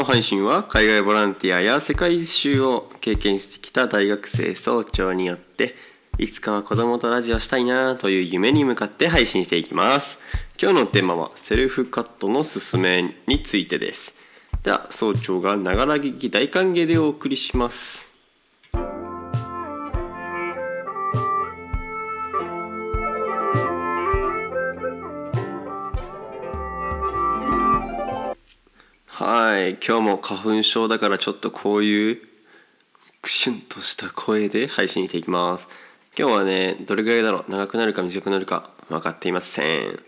の配信は海外ボランティアや世界一周を経験してきた大学生総長によっていつかは子供とラジオしたいなという夢に向かって配信していきます。今日のテーマはセルフカットのすすめについてです。では総長がながら聞き大歓迎でお送りします。はい今日も花粉症だからちょっとこういうクシュンとした声で配信していきます。今日はねどれぐらいだろう？長くなるか短くなるか分かっていません。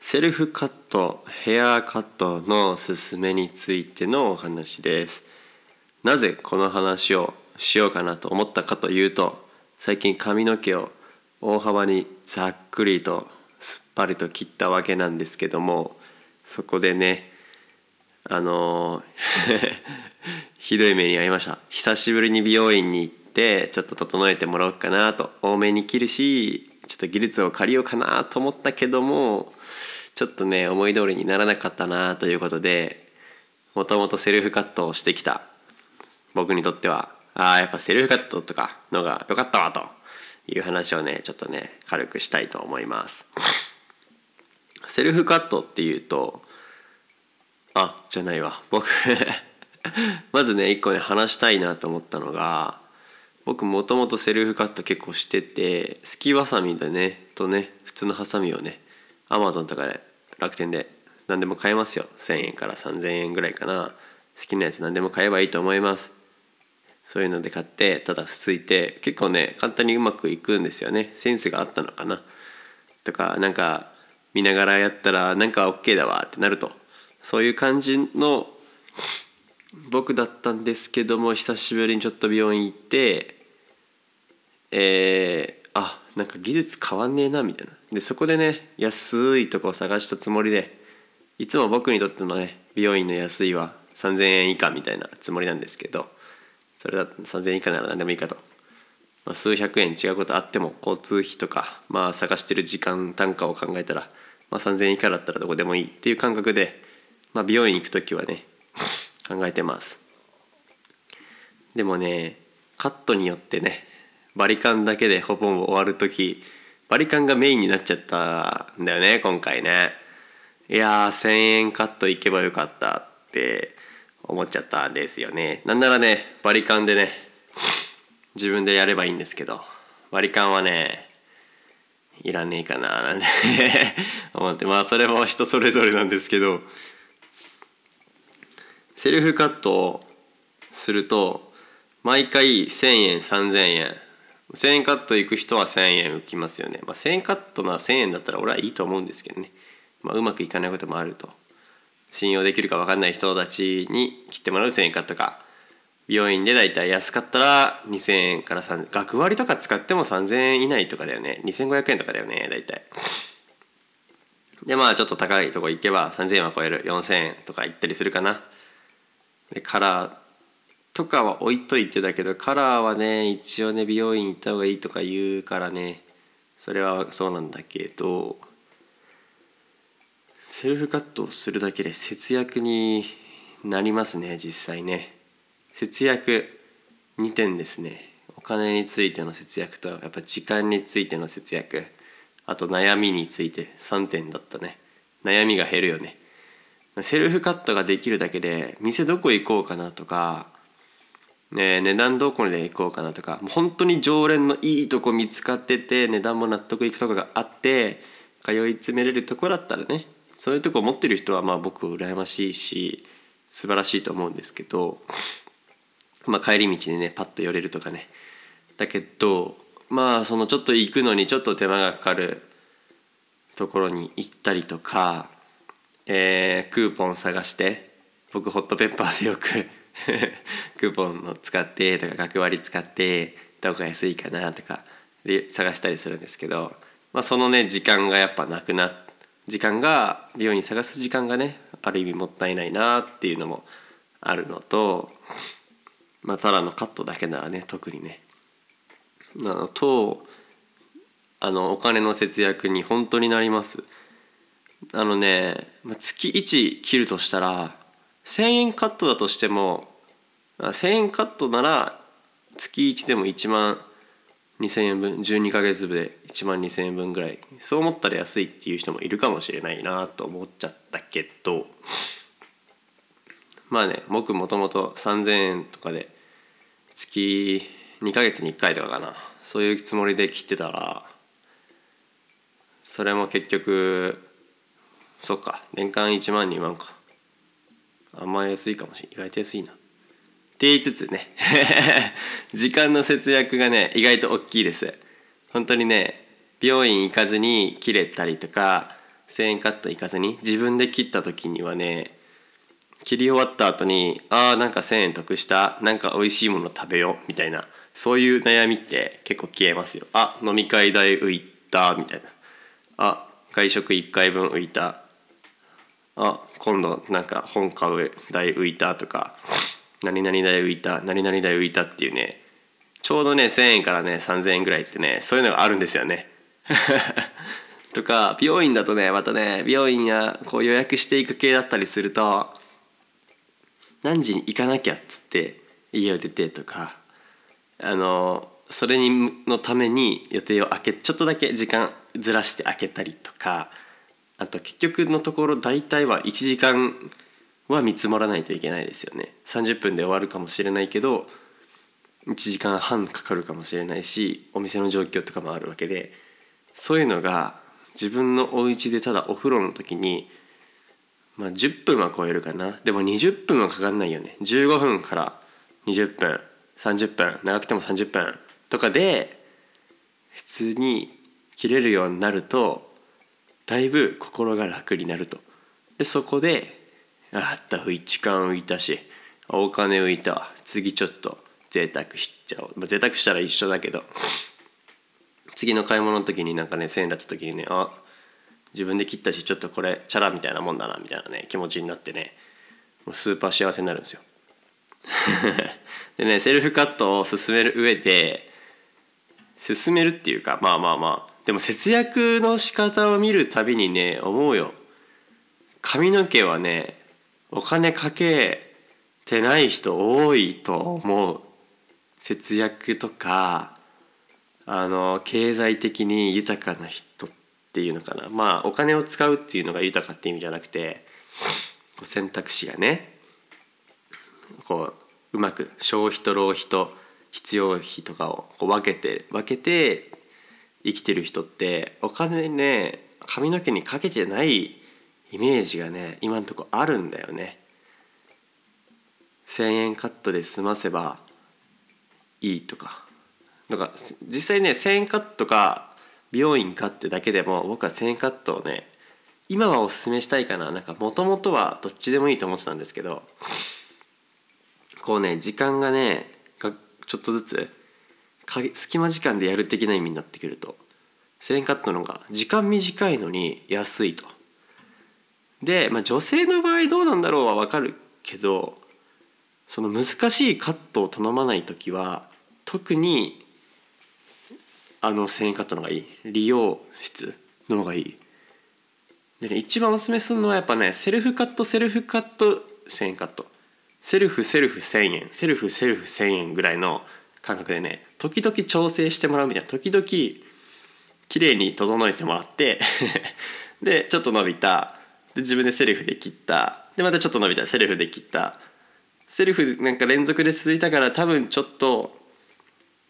セルフカットヘアカットのすすめについてのお話です。なぜこの話をしようかなと思ったかというと最近髪の毛を大幅にざっくりとすっぱりと切ったわけなんですけどもそこでねあの ひどい目に遭いました。久しぶりに美容院に行ってちょっと整えてもらおうかなと多めに切るしちょっと技術を借りようかなと思ったけどもちょっとね思い通りにならなかったなということでもともとセルフカットをしてきた僕にとってはああやっぱセルフカットとかのが良かったわという話をねちょっとね軽くしたいと思います。セルフカットっていうとあじゃないわ。僕 まずね一個ね話したいなと思ったのが僕もともとセルフカット結構しててすきわさみでねとね普通のハサミをねアマゾンとかで楽天で何でも買えますよ。1,000円から3,000円ぐらいかな。好きなやつ何でも買えばいいと思います。そういうので買ってただすいて結構ね簡単にうまくいくんですよね。センスがあったのかな。とかなんか見ながらやったらなんか OK だわってなると。そういう感じの僕だったんですけども久しぶりにちょっと病院行ってえー、あなんか技術変わんねえなみたいな。でそこでね安いとこを探したつもりでいつも僕にとってのね美容院の安いは3,000円以下みたいなつもりなんですけどそれだと3,000円以下なら何でもいいかと、まあ、数百円違うことあっても交通費とかまあ探してる時間単価を考えたら、まあ、3,000円以下だったらどこでもいいっていう感覚でまあ、美容院行く時はね考えてます。でもねカットによってねバリカンだけでほぼ終わる時バリカンがメインになっちゃったんだよね今回ね。いやー1,000円カット行けばよかったって思っちゃったんですよね。なんならねバリカンでね自分でやればいいんですけどバリカンはねいらねえかななんて 思ってまあそれも人それぞれなんですけどセルフカットをすると毎回1,000円3,000円。1,000円カット行く人は1,000円浮きますよね、まあ、1,000円カットな1,000円だったら俺はいいと思うんですけどね、まあ、うまくいかないこともあると。信用できるか分かんない人たちに切ってもらう1,000円カットか。美容院でだいたい安かったら2,000円から3000学割とか使っても3,000円以内とかだよね。2,500円とかだよねだいたいでまあちょっと高いとこ行けば3,000円は超える。4,000円とか行ったりするかな。でカラーとかは置いといてだけどカラーはね一応ね美容院行った方がいいとか言うからねそれはそうなんだけどセルフカットをするだけで節約になりますね実際ね。節約2点ですね。お金についての節約とやっぱ時間についての節約。あと悩みについて3点だったね。悩みが減るよね。セルフカットができるだけで店どこ行こうかなとか、ね、値段どこで行こうかなとかもう本当に常連のいいとこ見つかってて値段も納得いくとこがあって通い詰めれるとこだったらねそういうとこ持ってる人はまあ僕羨ましいし素晴らしいと思うんですけど、まあ、帰り道にねパッと寄れるとかね。だけどまあそのちょっと行くのにちょっと手間がかかるところに行ったりとかえー、クーポン探して僕ホットペッパーでよく クーポンを使ってとか学割使ってどこが安いかなとかで探したりするんですけど、まあ、そのね時間がやっぱなくな時間が美容院探す時間がねある意味もったいないなっていうのもあるのと、まあ、ただのカットだけならね特にねなのとあのお金の節約に本当になります。あのね月1切るとしたら1,000円カットだとしても1,000円カットなら月1でも1万2,000円分12ヶ月分で1万2,000円分ぐらい。そう思ったら安いっていう人もいるかもしれないなと思っちゃったけど。まあね僕もともと3,000円とかで月2ヶ月に1回とかかな。そういうつもりで切ってたらそれも結局そっか。年間1万2万か。あんま安いかもしれない意外と安いな。って言いつつね。時間の節約がね意外と大きいです。本当にね病院行かずに切れたりとか1000円カット行かずに自分で切った時にはね切り終わった後にあーなんか1,000円得したなんか美味しいもの食べようみたいなそういう悩みって結構消えますよ。あ飲み会代浮いたみたいな。あ外食1回分浮いたあ今度なんか本買う代浮いたとか何々代浮いた何々代浮いたっていうねちょうどね1,000円からね3,000円ぐらいってねそういうのがあるんですよね。とか病院だとねまたね病院やこう予約していく系だったりすると何時に行かなきゃっつって家を出てとかあのそれにのために予定を空けちょっとだけ時間ずらして開けたりとかあと結局のところ大体は1時間は見積もらないといけないですよね。30分で終わるかもしれないけど1時間半かかるかもしれないしお店の状況とかもあるわけでそういうのが自分のお家でただお風呂の時にまあ10分は超えるかな。でも20分はかかんないよね。15分から20分30分長くても30分とかで普通に切れるようになるとだいぶ心が楽になると。でそこであった時間浮いたしお金浮いたわ次ちょっと贅沢しちゃおう、まあ、贅沢したら一緒だけど次の買い物の時になんかね1000円だった時にねあ自分で切ったしちょっとこれチャラみたいなもんだなみたいなね気持ちになってねもうスーパー幸せになるんですよ。でねセルフカットを進める上で進めるっていうかまあまあまあでも節約の仕方を見るたびにね思うよ。髪の毛はねお金かけてない人多いと思う。節約とかあの経済的に豊かな人っていうのかな。まあお金を使うっていうのが豊かって意味じゃなくて選択肢がねこううまく消費と浪費と必要費とかをこう分けて分けて生きてる人ってお金ね髪の毛にかけてないイメージがね今んとこあるんだよね。1,000円カットで済ませばいいとかだから実際ね1,000円カットか美容院かってだけでも僕は1,000円カットをね今はおすすめしたいかななんかもともとはどっちでもいいと思ってたんですけどこうね時間がねちょっとずつ隙間時間でやる的な意味になってくると。1000円カットの方が時間短いのに安いと。で、まあ、女性の場合どうなんだろうは分かるけどその難しいカットを頼まない時は特にあの1000円カットの方がいい。理容室の方がいい。で、ね、一番おすすめするのはやっぱねセルフカットセルフカット1000円カット。セルフセルフ1000円。セルフセルフ1000円ぐらいの感覚でね時々調整してもらうみたいな時々綺麗に整えてもらって でちょっと伸びた。で自分でセルフで切った。でまたちょっと伸びた。セルフで切った。セルフなんか連続で続いたから多分ちょっと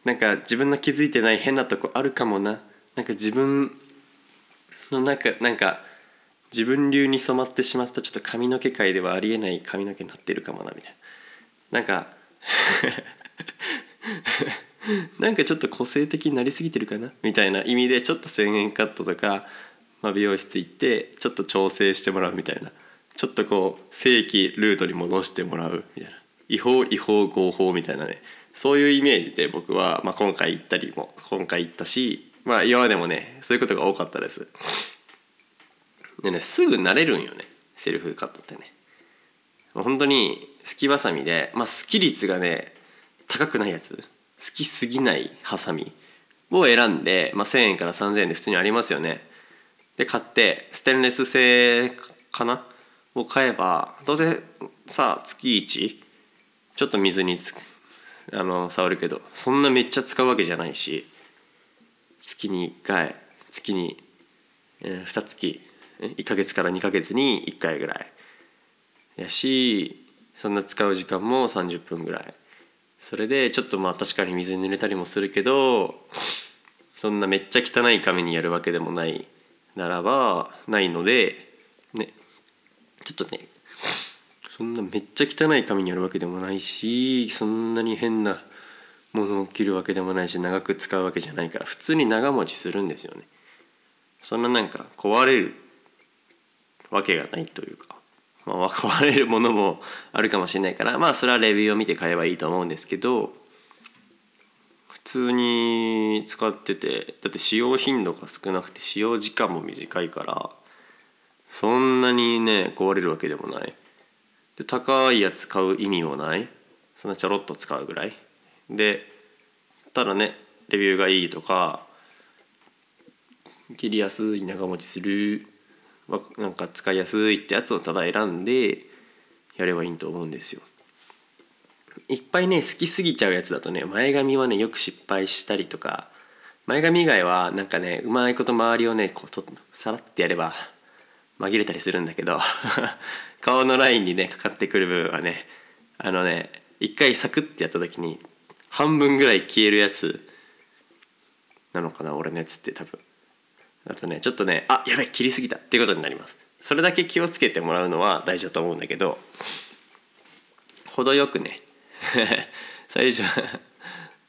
なんか自分の気づいてない変なとこあるかもな。なんか自分の中なんか自分流に染まってしまったちょっと髪の毛界ではありえない髪の毛になってるかもなみたいな。なんか なんかちょっと個性的になりすぎてるかなみたいな意味でちょっと1,000円カットとか、まあ、美容室行ってちょっと調整してもらうみたいな。ちょっとこう正規ルートに戻してもらうみたいな。違法違法合法みたいなね。そういうイメージで僕は、まあ、今回行ったりも今回行ったしまあ今までもねそういうことが多かったです。でねすぐ慣れるんよね。セルフカットってね。本当にすきばさみで、まあ、好き率がね高くないやつ？好きすぎないハサミを選んで、まあ、1,000円から3,000円で普通にありますよね。で買ってステンレス製かな？を買えばどうせさ月1ちょっと水につあの触るけどそんなめっちゃ使うわけじゃないし月に1回月に、えー、2月1ヶ月から2ヶ月に1回ぐらいやしそんな使う時間も30分ぐらい。それでちょっとまあ確かに水に濡れたりもするけどそんなめっちゃ汚い紙にやるわけでもないならばないのでねちょっとねそんなめっちゃ汚い紙にやるわけでもないしそんなに変なものを切るわけでもないし長く使うわけじゃないから普通に長持ちするんですよね。そんななんか壊れるわけがないというか。まあ、壊れるものもあるかもしれないからまあそれはレビューを見て買えばいいと思うんですけど普通に使っててだって使用頻度が少なくて使用時間も短いからそんなにね壊れるわけでもない。で高いやつ買う意味もない。そんなちょろっと使うぐらい。でただねレビューがいいとか切りやすい長持ちするなんか使いやすいってやつをただ選んでやればいいと思うんですよ。いっぱいね好きすぎちゃうやつだとね前髪はねよく失敗したりとか前髪以外はなんかねうまいこと周りをねこうとさらってやれば紛れたりするんだけど 顔のラインにねかかってくる部分はねあのね一回サクッてやった時に半分ぐらい消えるやつなのかな俺のやつって多分あとねちょっとねあやべ切りすぎた。っていうことになります。それだけ気をつけてもらうのは大事だと思うんだけど程よくね 最初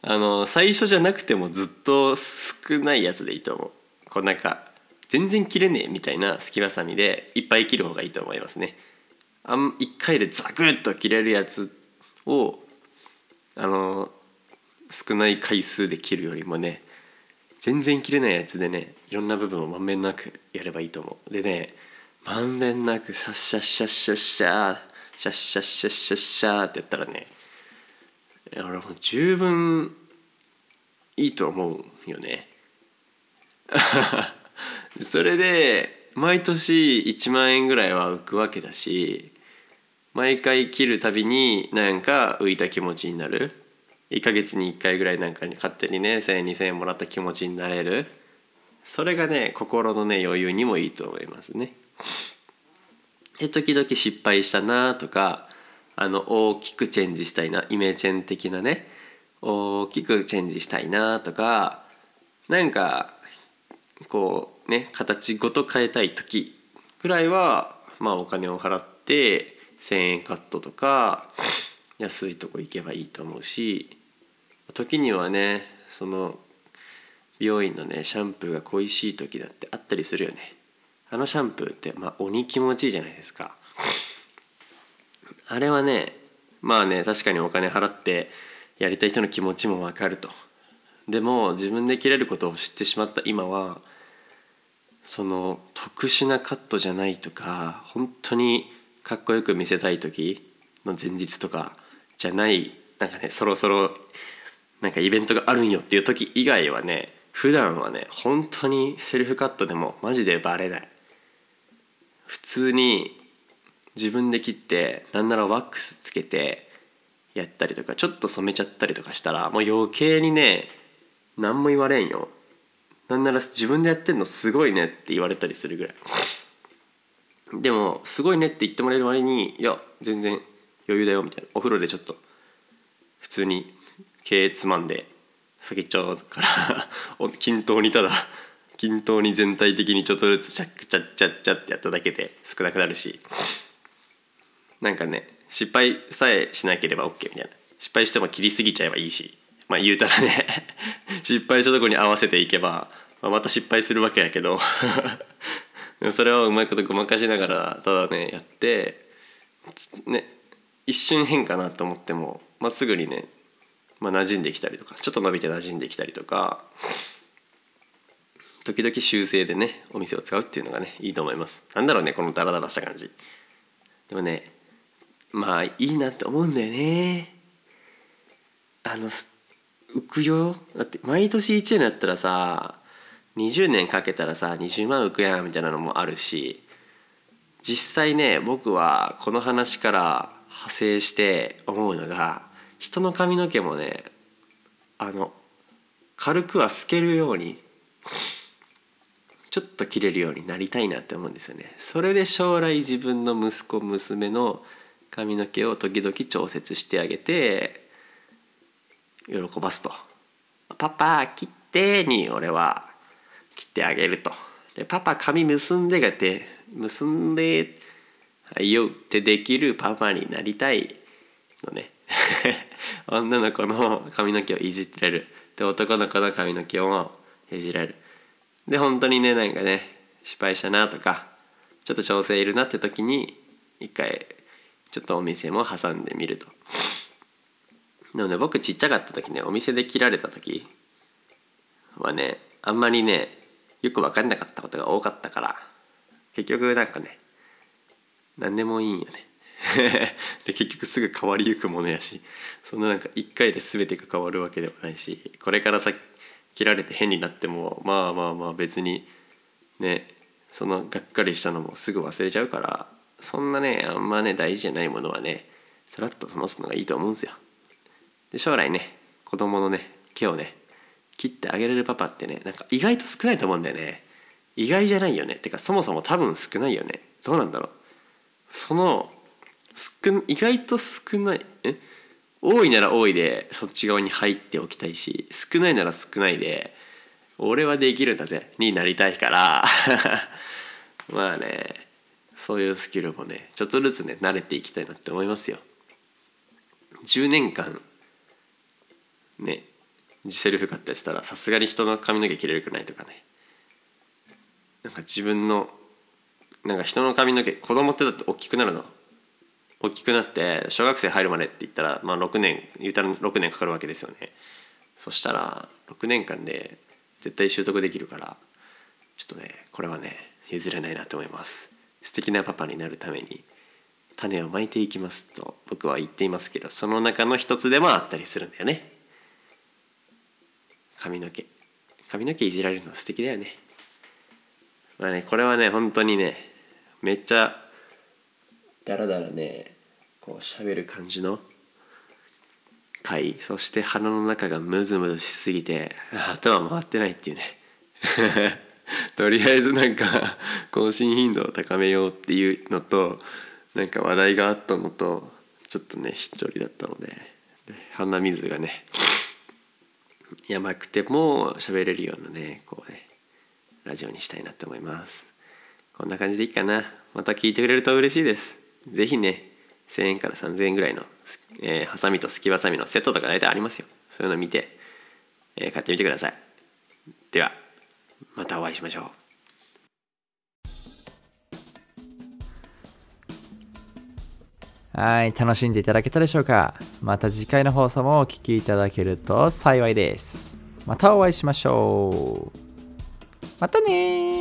あの最初じゃなくてもずっと少ないやつでいいと思う。こうなんか全然切れねえみたいな隙間さみでいっぱい切る方がいいと思いますね。あん1回でザクッと切れるやつをあの少ない回数で切るよりもね全然切れないやつでねいろんな部分をまんべんなくやればいいと思う。でねまんべんなくシャッシャッシャッシャッシャーシャッシャッシャッシャッシャーってやったらね俺もう十分いいと思うよね。それで毎年1万円ぐらいは浮くわけだし毎回切るたびになんか浮いた気持ちになる。1ヶ月に1回ぐらいなんかに勝手にね1,000円2,000円もらった気持ちになれるそれがね心のね余裕にもいいと思いますね。で時々失敗したなとかあの大きくチェンジしたいなイメチェン的なね大きくチェンジしたいなとかなんかこうね形ごと変えたい時ぐらいはまあお金を払って1,000円カットとか安いとこ行けばいいと思うし時にはねその美容院のねシャンプーが恋しい時だってあったりするよね。あのシャンプーってまあ鬼気持ちいいじゃないですか。あれはねまあね確かにお金払ってやりたい人の気持ちもわかると。でも自分で切れることを知ってしまった今はその特殊なカットじゃないとか本当にかっこよく見せたい時の前日とかじゃない。なんかねそろそろなんかイベントがあるんよっていう時以外はね普段はね本当にセルフカットでもマジでバレない。普通に自分で切ってなんならワックスつけてやったりとかちょっと染めちゃったりとかしたらもう余計にね何も言われんよ。なんなら自分でやってんのすごいねって言われたりするぐらい。でもすごいねって言ってもらえる割にいや全然余裕だよみたいな。お風呂でちょっと普通に毛つまんで先っちょから 均等にただ均等に全体的にちょっとずつチャッチャッチャッチャってやっただけで少なくなるし。なんかね失敗さえしなければ OK みたいな。失敗しても切りすぎちゃえばいいし。まあ言うたらね 失敗したとこに合わせていけば、まあ、また失敗するわけやけど。それをうまいことごまかしながらただねやってね一瞬変かなと思っても、まあ、すぐにね、まあ、馴染んできたりとかちょっと伸びて馴染んできたりとか時々修正でねお店を使うっていうのがねいいと思います。なんだろうねこのダラダラした感じ。でもねまあいいなって思うんだよね。あの浮くよ。だって毎年1円だったらさ20年かけたらさ20万浮くやんみたいなのもあるし実際ね僕はこの話から派生して思うのが人の髪の毛もねあの軽くは透けるようにちょっと切れるようになりたいなって思うんですよね。それで将来自分の息子娘の髪の毛を時々調節してあげて喜ばすと「パパ切って」に俺は切ってあげると。でパパ髪結んでがて結んではいよってできるパパになりたいのね。女の子の髪の毛をいじってられる。で男の子の髪の毛をいじられる。で本当にねなんかね失敗したなとかちょっと調整いるなって時に一回ちょっとお店も挟んでみると。なので僕ちっちゃかった時ねお店で切られた時はねあんまりねよく分かんなかったことが多かったから結局なんかね何でもいいんよね。で結局すぐ変わりゆくものやしそんななんか一回で全てが変わるわけではないしこれから先切られて変になってもまあまあまあ別にねそのがっかりしたのもすぐ忘れちゃうからそんなねあんまね大事じゃないものはねさらっと済ますのがいいと思うんですよ。で将来ね子供のね毛をね切ってあげれるパパってねなんか意外と少ないと思うんだよね。意外じゃないよね。てかそもそも多分少ないよね。どうなんだろう。その少意外と少ない。え？多いなら多いでそっち側に入っておきたいし少ないなら少ないで俺はできるんだぜ。になりたいから。まあねそういうスキルもねちょっとずつね慣れていきたいなって思いますよ。10年間ねセルフ買ったりしたらさすがに人の髪の毛切れるくないとかね。なんか自分のなんか人の髪の毛子供ってだって大きくなるの。大きくなって小学生入るまでって言ったら、まあ、6年言うたら6年かかるわけですよね。そしたら6年間で絶対習得できるからちょっとねこれはね譲れないなと思います。素敵なパパになるために種をまいていきますと僕は言っていますけどその中の一つでもあったりするんだよね。髪の毛。髪の毛いじられるの素敵だよね。まあねこれはね本当にねめっちゃだらだらねこう喋る感じの回そして鼻の中がムズムズしすぎて頭回ってないっていうね。とりあえずなんか更新頻度を高めようっていうのとなんか話題があったのとちょっとね一人だったので鼻水がねやばくても喋れるようなねこうねラジオにしたいなって思います。こんな感じでいいかな。また聞いてくれると嬉しいです。是非ね1000円から3000円ぐらいの、えー、ハサミとすきばさみのセットとか大体ありますよ。そういうの見て、えー、買ってみてください。ではまたお会いしましょう。はい、楽しんでいただけたでしょうか？また次回の放送もお聴きいただけると幸いです。またお会いしましょう。またね